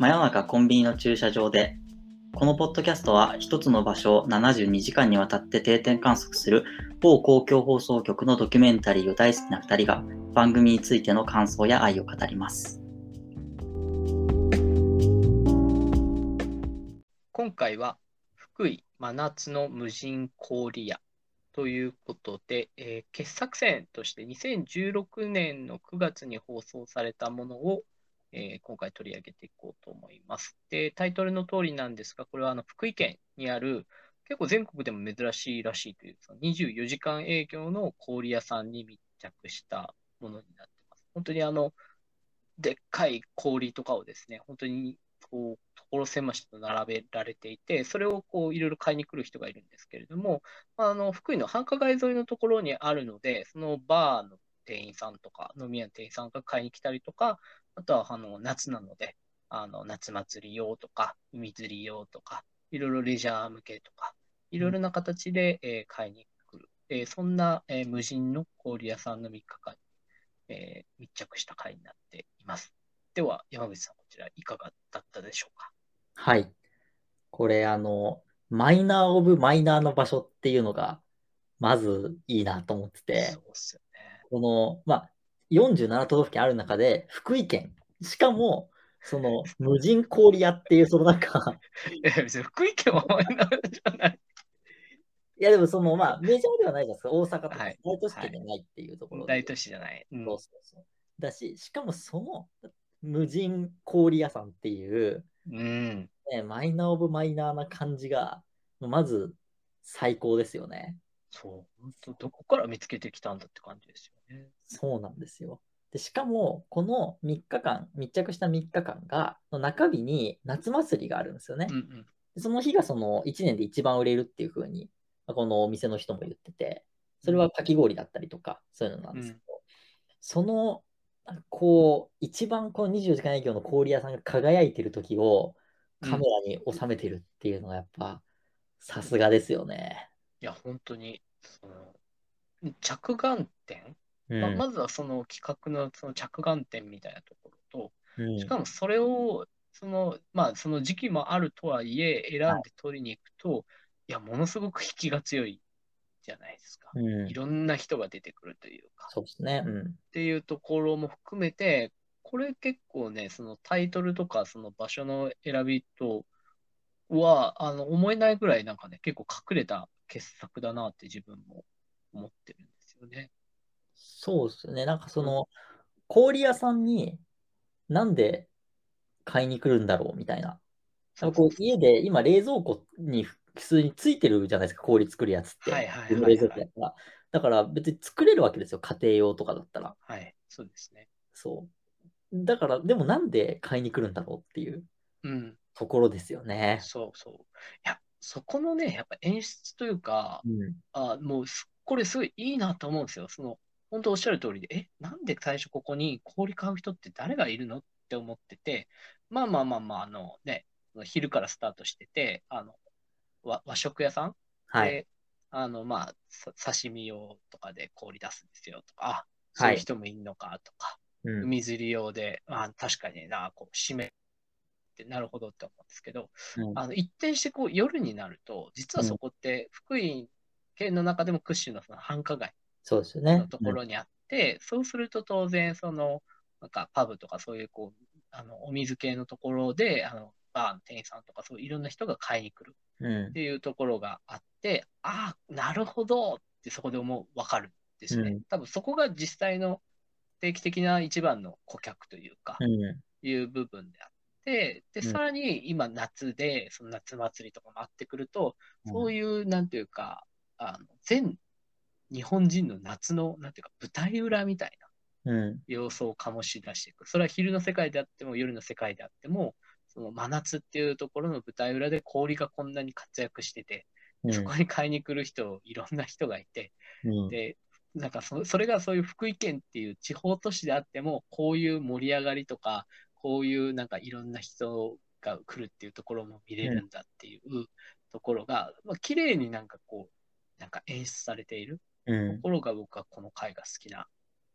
真夜中コンビニの駐車場でこのポッドキャストは一つの場所を72時間にわたって定点観測する某公共放送局のドキュメンタリーを大好きな2人が番組についての感想や愛を語ります。今回は福井真夏の無人氷屋ということで、えー傑作選として2016年の9月に放送されたものを、えー今回取り上げていこうと思います。で、タイトルの通りなんですが、これはあの福井県にある結構全国でも珍しいらしいというその24時間営業の氷屋さんに密着したものになってます。本当にあの、でっかい氷とかをですね、本当にこう、所狭しと並べられていて、それをこういろいろ買いに来る人がいるんですけれども、あの福井の繁華街沿いのところにあるので、そのバーの店員さんとか、飲み屋の店員さんが買いに来たりとか、あとはあの夏なので、あの夏祭り用とか、海釣り用とか、いろいろレジャー向けとか、いろいろな形で、えー買いに来る、えーそんな、えー無人の氷屋さんの3日間に、えー密着した回になっています。では、山口さん、こちらいかがだったでしょうか？はい。これあの、マイナーオブマイナーの場所っていうのがまずいいなと思っててそ、うっすよね。この、まあ、47都道府県ある中で福井県、しかもその無人氷屋っていうそのなんか、え、別に福井県はマイナーじゃない。いやでもそのまあメジャーではないじゃないですか、大阪とかはい大都市圏じゃないっていうところで。大都市じゃない。うんそうそうそう。だし、しかもその無人氷屋さんっていう、うん。ね、マイナーオブマイナーな感じが、まず最高ですよね。そう。本当どこから見つけてきたんだって感じですよね。そうなんですよ。でしかも、この3日間、密着した3日間が、の中日に夏祭りがあるんですよね。うんうん。でその日がその1年で一番売れるっていう風に、まあこのお店の人も言ってて、それはかき氷だったりとか、そういうのなんですけど、その、こう、一番この24時間営業の氷屋さんが輝いてる時をカメラに収めてるっていうのがやっぱ、さすがですよね。いや、本当に、その、着眼点、うんまあ、まずはその企画のその着眼点みたいなところうんと、しかもそれを、その、まあ、その時期もあるとはいえ、選んで取りに行くと、いや、ものすごく引きが強いじゃないですか。うんいろんな人が出てくるというか。そうですね。うんっていうところも含めて、これ結構ね、そのタイトルとかその場所の選びとは、あの、思えないぐらいなんかね、結構隠れた傑作だなって自分も思ってるんですよね。そうですね。なんかその、氷屋さんになんで買いに来るんだろうみたいな。なんかこう家で今冷蔵庫に普通についてるじゃないですか、氷作るやつって。はいはいはいはい冷蔵庫やったら。だから別に作れるわけですよ、家庭用とかだったら。はい、そうですね。そう。だから、でもなんで買いに来るんだろうっていううん、ところですよね。そうそう。いや、そこのね、やっぱ演出というか、うん。あ、もうす、これすごいいいなと思うんですよ。その、本当おっしゃる通りで、え、なんで最初ここに氷買う人って誰がいるの？って思ってて、まあまあまあまあ、あのね、昼からスタートしてて、あの、和、和食屋さん？はい。で、あの、まあ、さ刺身用とかで氷出すんですよとか、そういう人もいんのかとか、うん。海釣り用で、あ、確かにな、こう、締めってなるほどって思うんですけど、うん。あの一転してこう夜になると、実はそこって福井県の中でも屈指のその繁華街そうですよねの。ところにあって、そうすると当然、そのなんかパブとかそういうこうあのお水系のところで、あのバーの店員さんとかそういろんな人が買いに来るうん。うんっていうところがあって、ああ、なるほどってそこで思う、わかるんですね。うん多分そこが実際の定期的な一番の顧客というか、うん。いう部分であって、で、うんさらに今夏で、その夏祭りとかもあってくると、そういう、なんていうか、あの、全日本人の夏の、なんていうか、舞台裏みたいなうん。様相を醸し出していく。それは昼の世界であっても、夜の世界であっても、その真夏っていうところの舞台裏で氷がこんなに活躍してて、うん。そこに買いに来る人、いろんな人がいて、うん。で、なんかそそれがそういう福井県っていう地方都市であっても、こういう盛り上がりとか、こういうなんかいろんな人が来るっていうところも見れるんだっていうところが、まあ綺麗になんかこう、なんか演出されているうんところが僕はこの回が好きな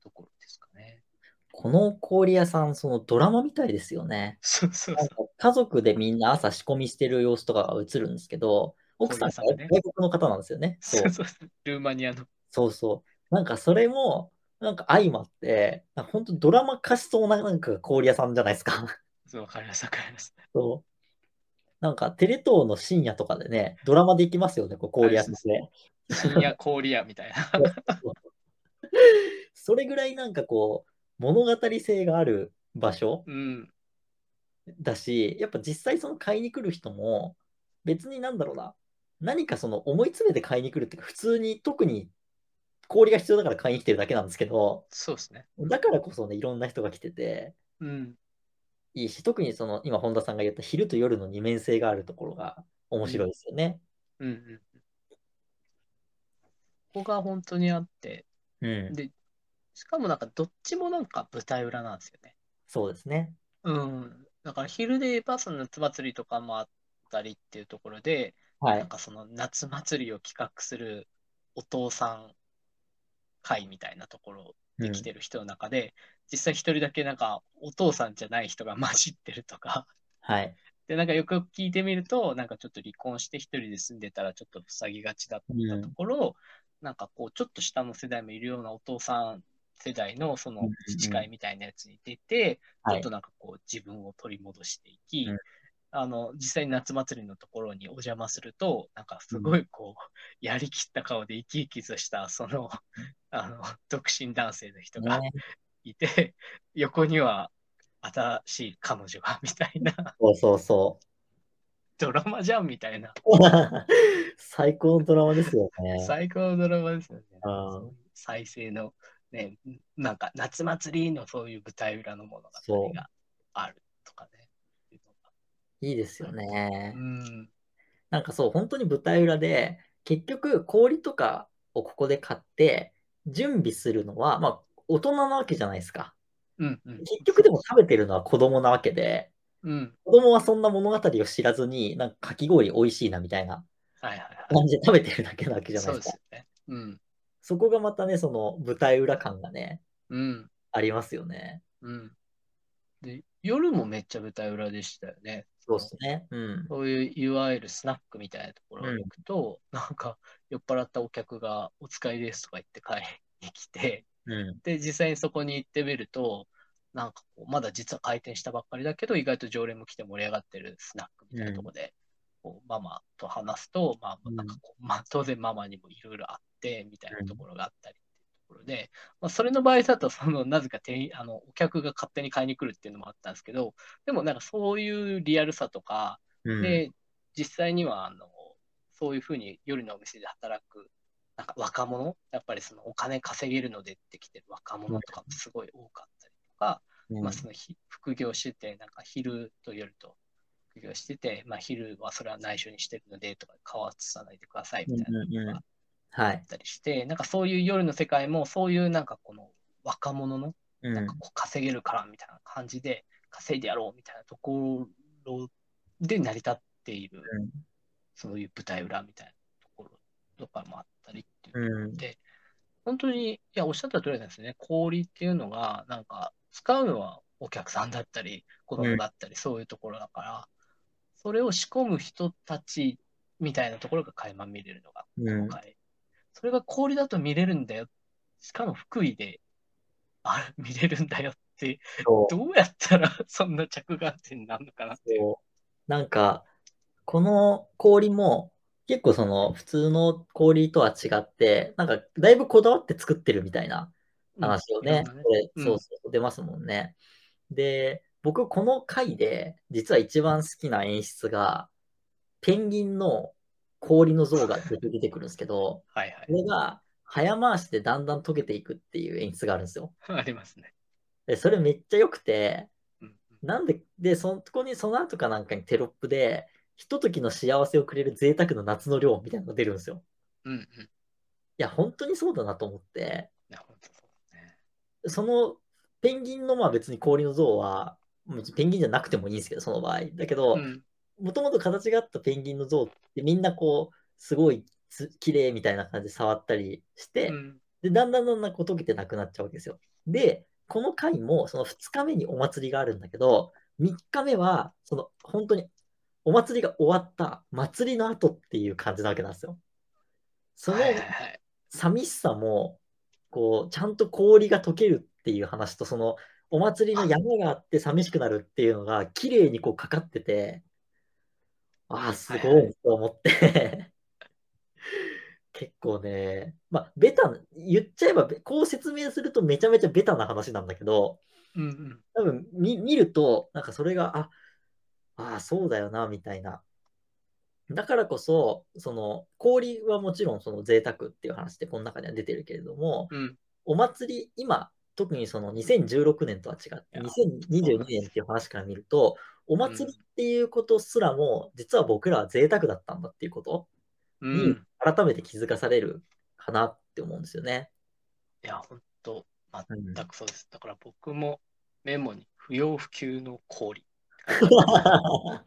ところですかね。この氷屋さん、そのドラマみたいですよね。そうそうそなんか家族でみんな朝仕込みしてる様子とかが映るんですけど、奥さん外国の方なんですよね。そそううそうそう。ルーマニアの。そうそう。なんかそれも、なんか相まって、なんか本当ドラマ化しそうななんか氷屋さんじゃないですか。そう、わかります、わかります。そう。なんかテレ東の深夜とかでね、ドラマで行きますよね、こう氷屋さんで。深夜氷屋みたいな。それぐらいなんかこう、物語性がある場所うん。だし、やっぱ実際その買いに来る人も、別になんだろうな、何かその思い詰めて買いに来るっていうか、普通に特に氷が必要だから買いに来てるだけなんですけど、そうですね。だからこそね、いろんな人が来てて、うん。いいし、特にその今、本田さんが言った昼と夜の二面性があるところが面白いですよね。うんうん。ここが本当にあって、うん、で、しかもなんかどっちもなんか舞台裏なんですよね。そうですね。うん。だから昼で言えばその夏祭りとかもあったりっていうところで、はい。なんかその夏祭りを企画するお父さん会みたいなところで来てる人の中で、実際一人だけなんかお父さんじゃない人が混じってるとか、はい。で、なんかよく聞いてみると、なんかちょっと離婚して一人で住んでたらちょっと塞ぎがちだったところ、なんかこうちょっと下の世代もいるようなお父さん世代のそのうんうん自治会みたいなやつに出て、ちはい。ょっと。なんかこう自分を取り戻していき、うん。あの、実際に夏祭りのところにお邪魔すると、なんかすごいこう、やりきった顔で生き生きとした、その、あの、独身男性の人がね、いて、横には新しい彼女が、みたいな、そうそうそドラマじゃん、みたいな、う。最高のドラマですよね。最高のドラマですよね。再生の、ね、なんか夏祭りのそういう舞台裏の物そう語があるとかね。いいですよねう。ん。なんかそう、本当に舞台裏で、結局氷とかをここで買って、準備するのは、まあ、大人なわけじゃないですか。うん。うん。結局でも食べてるのは子供なわけで、うん。子供はそんな物語を知らずに、なんかかき氷美味しいなみたいな。感じで食べてるだけなわけじゃなそいうでか。ですすよね。うん。そこがまたね、その舞台裏感がね、うん。ありますよね。うん。で、夜もめっちゃ舞台裏でしたよね。そうですね。うん。そういういわゆるスナックみたいなところに行くと、なんか酔っ払ったお客がお使いですとか言って買いに来て、うん。で、実際にそこに行ってみると、なんかこう、まだ実は開店したばっかりだけど、意外と常連も来て盛り上がってるスナックみたいなところで、こうママと話すと、まなんかこう、まあ、当然ママにもいろいろあって、みたいなところがあったりっていうところで、まあ、それの場合だと、その、なぜか店員、あの、お客が勝手に買いに来るっていうのもあったんですけど、でもなんかそういうリアルさとか、うん。で、実際には、あの、そういうふうに夜のお店で働く、なんか若者、やっぱりそのお金稼げるのでってきてる若者とかもすごい多かったりとか、うん。まあそのひ副業してて、なんか昼と夜と副業してて、まあ昼はそれは内緒にしてるのでとか、顔は映さないでくださいみたいなのがはい。あったりして、なんかそういう夜の世界も、そういうなんかこの若者のうん。なんかこう稼げるからみたいな感じで稼いでやろうみたいなところで成り立っている、うん。そういう舞台裏みたいなとかもあったりっていううんで、本当に、いや、おっしゃった通りなんですね。氷っていうのが、なんか、使うのはお客さんだったり、子供だったり、そういうところだから、それを仕込む人たちみたいなところが垣間見れるのが、この回。それが氷だと見れるんだよ。しかも福井で、見れるんだよって、どうやったらそんな着眼点になるのかなってなんか、この氷も結構その普通の氷とは違って、なんかだいぶこだわって作ってるみたいな話をね、うんこれうんそうそう出ますもんね。で、僕この回で実は一番好きな演出が、ペンギンの氷の像が出てくるんですけど、はいはいこ。れが早回しでだんだん溶けていくっていう演出があるんですよ。ありますね。で、それめっちゃ良くて、うんなんで、で、そこに、その後かなんかにテロップで、ひとときの幸せをくれる贅沢の夏の量みたいなのが出るんですよ。うんうん。いいや、本当にそうだなと思って、そうね。そのペンギンのまあ別に氷の像は、ペンギンじゃなくてもいいんですけど、その場合。だけどう、ん。もともと形があったペンギンの像ってみんなこう、すごいつ綺麗みたいな感じで触ったりして、うんで、だんだんだんだんこう溶けてなくなっちゃうわけですよ。で、この回もその2日目にお祭りがあるんだけど、3日目は、その、本当に、お祭りが終わった祭りの後っていう感じなわけなんですよ。その寂しさも、こう、ちゃんと氷が溶けるっていう話と、その、お祭りの山があって寂しくなるっていうのが、綺麗にこうかかってて、ああ、すごいと思って。結構ね、まあ、ベタ、言っちゃえば、こう説明するとめちゃめちゃベタな話なんだけど、うんうん、多分見見ると、なんかそれが、あ、ああ、そうだよな、みたいな。だからこそ、その氷はもちろんその贅沢っていう話ってこの中には出てるけれども、うん、お祭り、今、特にその2016年とは違って、2022年っていう話から見ると、お祭りっていうことすらも、実は僕らは贅沢だったんだっていうことに改めて気づかされるかなって思うんですよね。いや、本当全くそうです。だから僕もメモに不要不急の氷。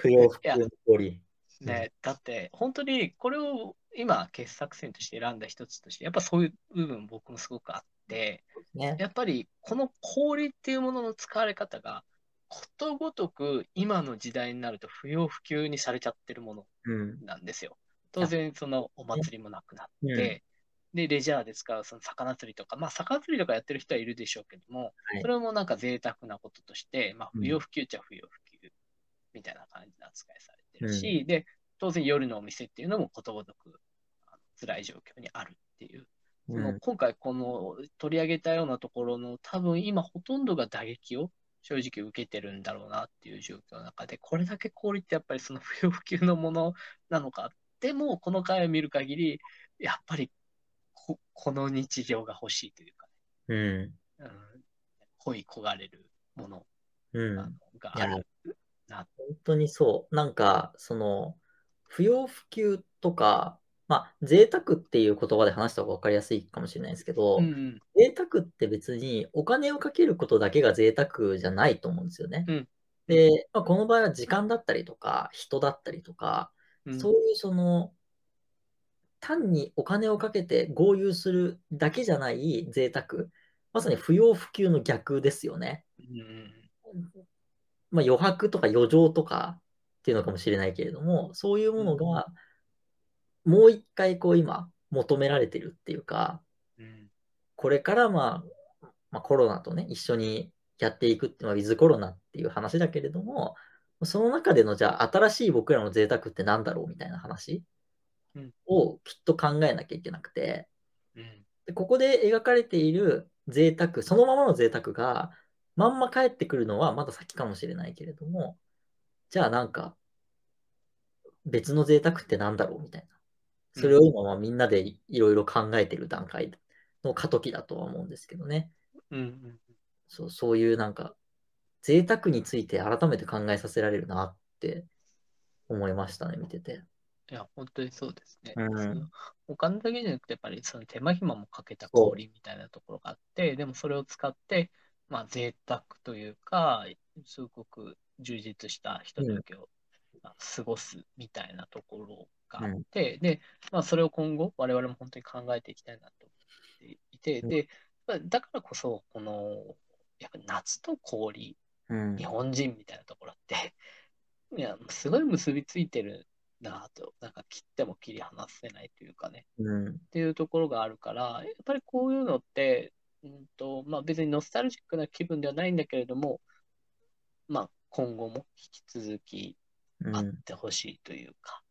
不要不急の氷。ね、だって本当にこれを今傑作選として選んだ一つとしてやっぱそういう部分僕もすごくあって、ね、やっぱりこの氷っていうものの使われ方がことごとく今の時代になると不要不急にされちゃってるものなんですよ。うん、当然そのお祭りもなくなって、で、レジャーで使うその魚釣りとか、まあ、魚釣りとかやってる人はいるでしょうけども、はい、それもなんか贅沢なこととして、まあ、不要不急っちゃ不要不急みたいな感じで扱いされてるし、うん、で、当然夜のお店っていうのもことごとく辛い状況にあるっていう、その今回この取り上げたようなところの多分今ほとんどが打撃を正直受けてるんだろうなっていう状況の中で、これだけ氷ってやっぱりその不要不急のものなのか。でも、この回を見る限り、やっぱりここの日常が欲しいというか、ね、うん。うん、恋焦がれるもの。があるな、うん、本当にそう。なんか、その、不要不急とか、まあ、贅沢っていう言葉で話した方が分かりやすいかもしれないですけど、うんうん、贅沢って別にお金をかけることだけが贅沢じゃないと思うんですよね。うん、で、まあ、この場合は時間だったりとか、人だったりとか、うん、そういうその、単にお金をかけて合流するだけじゃない贅沢、まさに不要不急の逆ですよね。うん、まあ、余白とか余剰とかっていうのかもしれないけれども、そういうものが、もう一回こう今求められてるっていうか、うん、これからまあ、まあ、コロナとね、一緒にやっていくっていうのは、ウィズコロナっていう話だけれども、その中でのじゃあ新しい僕らの贅沢って何だろうみたいな話をきっと考えなきゃいけなくて、うん、でここで描かれている贅沢、そのままの贅沢がまんま返ってくるのはまだ先かもしれないけれども、じゃあなんか別の贅沢って何だろうみたいな。それを今はみんなでいろいろ考えてる段階の過渡期だとは思うんですけどね。うんうん、そうそういうなんか贅沢について改めて考えさせられるなって思いましたね、見てて。いや、本当にそうですね。うん、お金だけじゃなくて、やっぱりその手間暇もかけた氷みたいなところがあって、でもそれを使って、まあ贅沢というか、すごく充実したひとときを過ごすみたいなところがあって、うん、で、まあ、それを今後、我々も本当に考えていきたいなと思っていて、うん、で、だからこそ、この、やっぱ夏と氷、うん、日本人みたいなところって、いや、すごい結びついてるなと、なんか切っても切り離せないというかね、うん、っていうところがあるから、やっぱりこういうのって、うんとまあ、別にノスタルジックな気分ではないんだけれども、まあ、今後も引き続きあってほしいというか、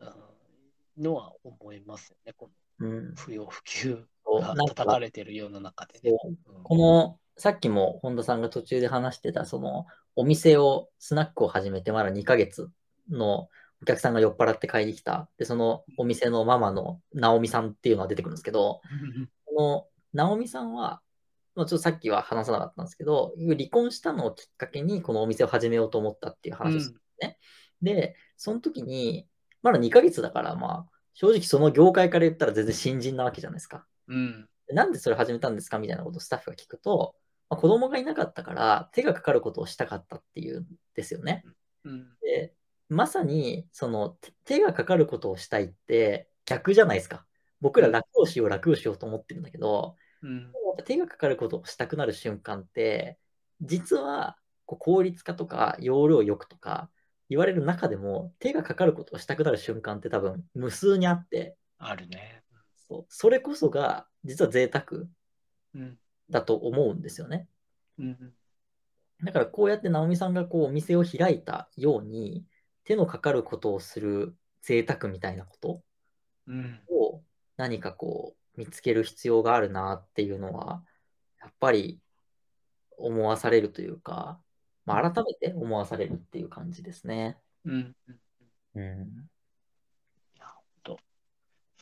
うん、のは思いますよね、この不要不急が叩かれてるような中で、ね。う。ん、このさっきも本田さんが途中で話してた、そのお店を、スナックを始めてまだ2ヶ月のお客さんが酔っ払って買いに来た。で、そのお店のママの直美さんっていうのが出てくるんですけど、この直美さんは、ちょっとさっきは話さなかったんですけど、離婚したのをきっかけにこのお店を始めようと思ったっていう話ですね。うん、で、その時に、まだ2ヶ月だから、まあ、正直その業界から言ったら全然新人なわけじゃないですか。うん。なんでそれ始めたんですかみたいなことをスタッフが聞くと、まあ、子供がいなかったから手がかかることをしたかったっていうんですよね。うん、でまさにその手がかかることをしたいって逆じゃないですか。僕ら楽をしよう楽をしようと思ってるんだけど、うん。手がかかることをしたくなる瞬間って、実はこう効率化とか容量よくとか言われる中でも、手がかかることをしたくなる瞬間って多分無数にあって、あるね。そうそれこそが実は贅沢うん。だと思うんですよね。うん。だからこうやって直美さんがこうお店を開いたように、手のかかることをする贅沢みたいなことうん。を何かこう見つける必要があるなっていうのは、やっぱり思わされるというか、まあ、改めて思わされるっていう感じですね。うん。うん。いや、ほんと。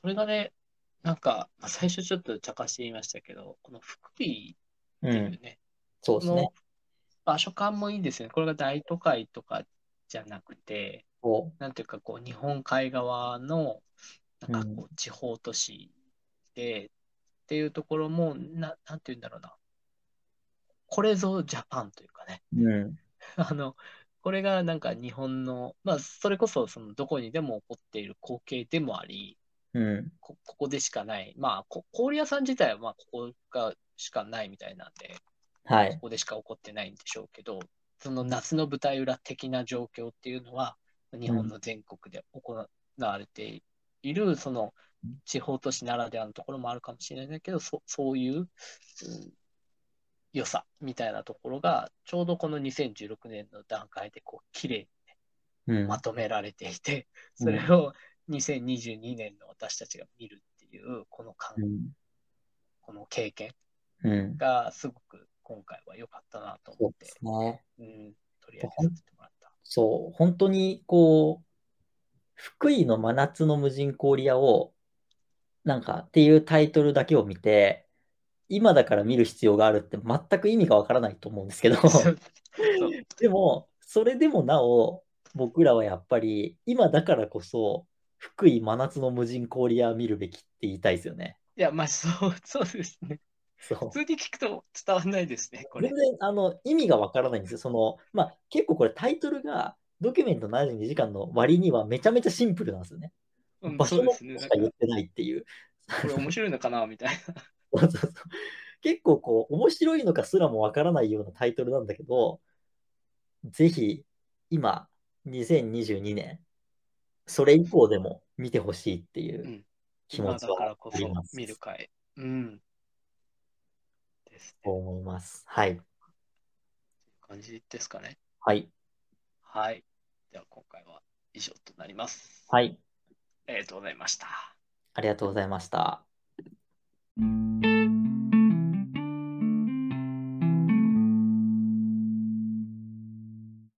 それがね、なんか、まあ最初ちょっと茶化して言いましたけど、この福井うん。っていうね、そうですね。場所感もいいですよね。これが大都会とかじゃなくて、そなんていうか、こう、日本海側の、なんかうんこう、地方都市で、っていうところも、な、なんていうんだろうな。これぞジャパンというかね。う。うん。あの、これがなんか日本の、まあ、それこそそのどこにでも起こっている光景でもあり、うん。こ、ここでしかない。まあ、こ氷屋さん自体はまあ、ここがしかないみたいなんで、はいこ。こでしか起こってないんでしょうけど、その夏の舞台裏的な状況っていうのは、日本の全国で行われている、その地方都市ならではのところもあるかもしれないけど、そそういう、うん良さみたいなところが、ちょうどこの2016年の段階でこう綺麗にうん。まとめられていて、うんそれを2022年の私たちが見るっていう、この感うん。この経験うん。がすごく今回は良かったなとそうで思って、すね。うん、取り上げさせてもらった。そう。本当に、こう、福井の真夏の無人氷屋を、なんかっていうタイトルだけを見て、今だから見る必要があるって全く意味がわからないと思うんですけど、でも、それでもなお、僕らはやっぱり、今だからこそ、福井真夏の無人氷屋見るべきって言いたいですよね。いや、まあそう、そうですね。普。通に聞くと伝わらないですね、これ全。然あの意味がわからないんですよ。その、まあ、結構これタイトルが、ドキュメント72時間の割にはめちゃめちゃシンプルなんですよね。うん、場所のこそうですね。なんかとしか言ってないっていう。これ面白いのかなみたいな。そうそうそう結構こう、面白いのかすらもわからないようなタイトルなんだけど、ぜひ、今、2022年、それ以降でも見てほしいっていううん気持ちはあります。見る会。うん。ですとね。思います。はい。感じですかね。はい。はい。では今回は以上となります。はい。ありがとうございました。ありがとうございました。